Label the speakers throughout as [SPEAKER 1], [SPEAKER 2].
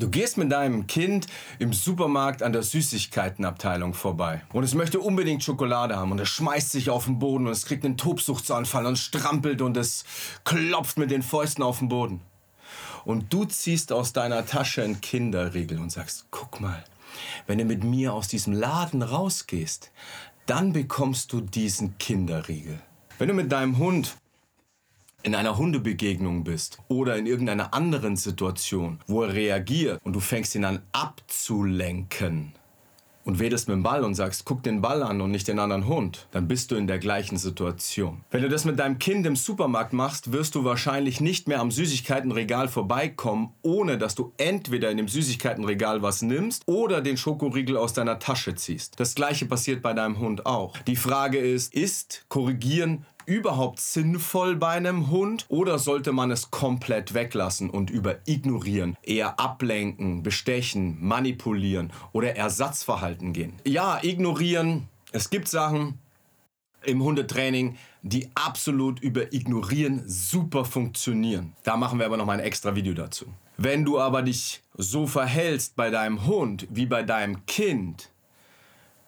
[SPEAKER 1] Du gehst mit deinem Kind im Supermarkt an der Süßigkeitenabteilung vorbei und es möchte unbedingt Schokolade haben und es schmeißt sich auf den Boden und es kriegt einen Tobsuchtsanfall und strampelt und es klopft mit den Fäusten auf den Boden. Und du ziehst aus deiner Tasche einen Kinderriegel und sagst, guck mal, wenn du mit mir aus diesem Laden rausgehst, dann bekommst du diesen Kinderriegel. Wenn du mit deinem Hund in einer Hundebegegnung bist oder in irgendeiner anderen Situation, wo er reagiert und du fängst ihn an abzulenken und wedelst mit dem Ball und sagst, guck den Ball an und nicht den anderen Hund, dann bist du in der gleichen Situation. Wenn du das mit deinem Kind im Supermarkt machst, wirst du wahrscheinlich nicht mehr am Süßigkeitenregal vorbeikommen, ohne dass du entweder in dem Süßigkeitenregal was nimmst oder den Schokoriegel aus deiner Tasche ziehst. Das gleiche passiert bei deinem Hund auch. Die Frage ist, ist Korrigieren überhaupt sinnvoll bei einem Hund oder sollte man es komplett weglassen und über ignorieren, eher ablenken, bestechen, manipulieren oder Ersatzverhalten gehen? Ja, ignorieren. Es gibt Sachen im Hundetraining, die absolut über ignorieren super funktionieren. Da machen wir aber noch mal ein extra Video dazu. Wenn du aber dich so verhältst bei deinem Hund wie bei deinem Kind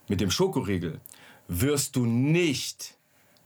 [SPEAKER 1] mit dem Schokoriegel, wirst du nicht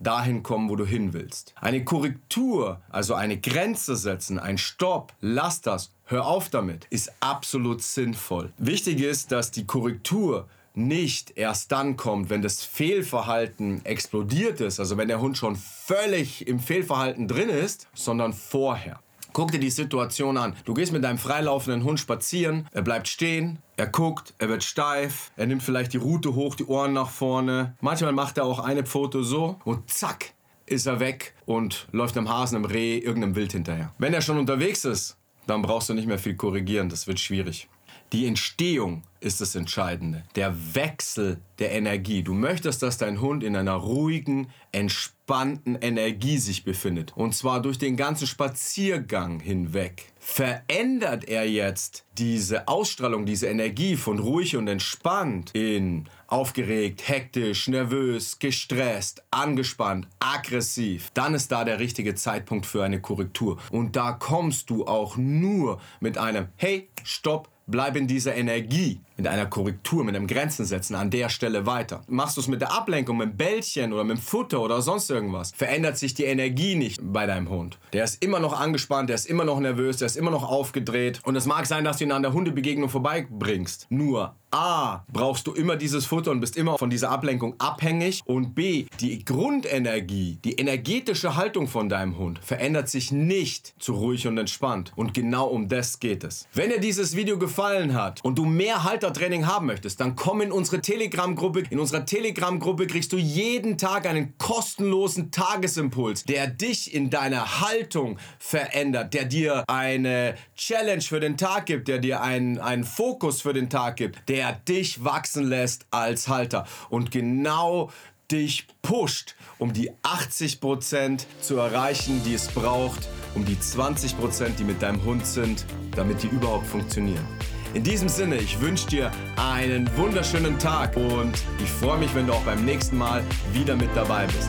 [SPEAKER 1] dahin kommen, wo du hin willst. Eine Korrektur, also eine Grenze setzen, ein Stopp, lass das, hör auf damit, ist absolut sinnvoll. Wichtig ist, dass die Korrektur nicht erst dann kommt, wenn das Fehlverhalten explodiert ist, also wenn der Hund schon völlig im Fehlverhalten drin ist, sondern vorher. Guck dir die Situation an. Du gehst mit deinem freilaufenden Hund spazieren, er bleibt stehen, er guckt, er wird steif, er nimmt vielleicht die Rute hoch, die Ohren nach vorne. Manchmal macht er auch eine Foto so und zack, ist er weg und läuft einem Hasen, einem Reh, irgendeinem Wild hinterher. Wenn er schon unterwegs ist, dann brauchst du nicht mehr viel korrigieren, das wird schwierig. Die Entstehung ist das Entscheidende. Der Wechsel der Energie. Du möchtest, dass dein Hund in einer ruhigen, entspannten Energie sich befindet. Und zwar durch den ganzen Spaziergang hinweg. Verändert er jetzt diese Ausstrahlung, diese Energie von ruhig und entspannt in aufgeregt, hektisch, nervös, gestresst, angespannt, aggressiv, dann ist da der richtige Zeitpunkt für eine Korrektur. Und da kommst du auch nur mit einem Hey, stopp, bleib in dieser Energie mit einer Korrektur, mit einem Grenzen setzen an der Stelle weiter. Machst du es mit der Ablenkung, mit dem Bällchen oder mit dem Futter oder sonst irgendwas, verändert sich die Energie nicht bei deinem Hund. Der ist immer noch angespannt, der ist immer noch nervös, der ist immer noch aufgedreht und es mag sein, dass du ihn an der Hundebegegnung vorbeibringst. Nur A, brauchst du immer dieses Futter und bist immer von dieser Ablenkung abhängig und B, die Grundenergie, die energetische Haltung von deinem Hund verändert sich nicht zu ruhig und entspannt und genau um das geht es. Wenn dir dieses Video gefallen hat und du mehr Haltung Training haben möchtest, dann komm in unsere Telegram-Gruppe. In unserer Telegram-Gruppe kriegst du jeden Tag einen kostenlosen Tagesimpuls, der dich in deiner Haltung verändert, der dir eine Challenge für den Tag gibt, der dir einen, einen Fokus für den Tag gibt, der dich wachsen lässt als Halter. Und genau dich pusht, um die 80% zu erreichen, die es braucht, um die 20%, die mit deinem Hund sind, damit die überhaupt funktionieren. In diesem Sinne, ich wünsche dir einen wunderschönen Tag und ich freue mich, wenn du auch beim nächsten Mal wieder mit dabei bist.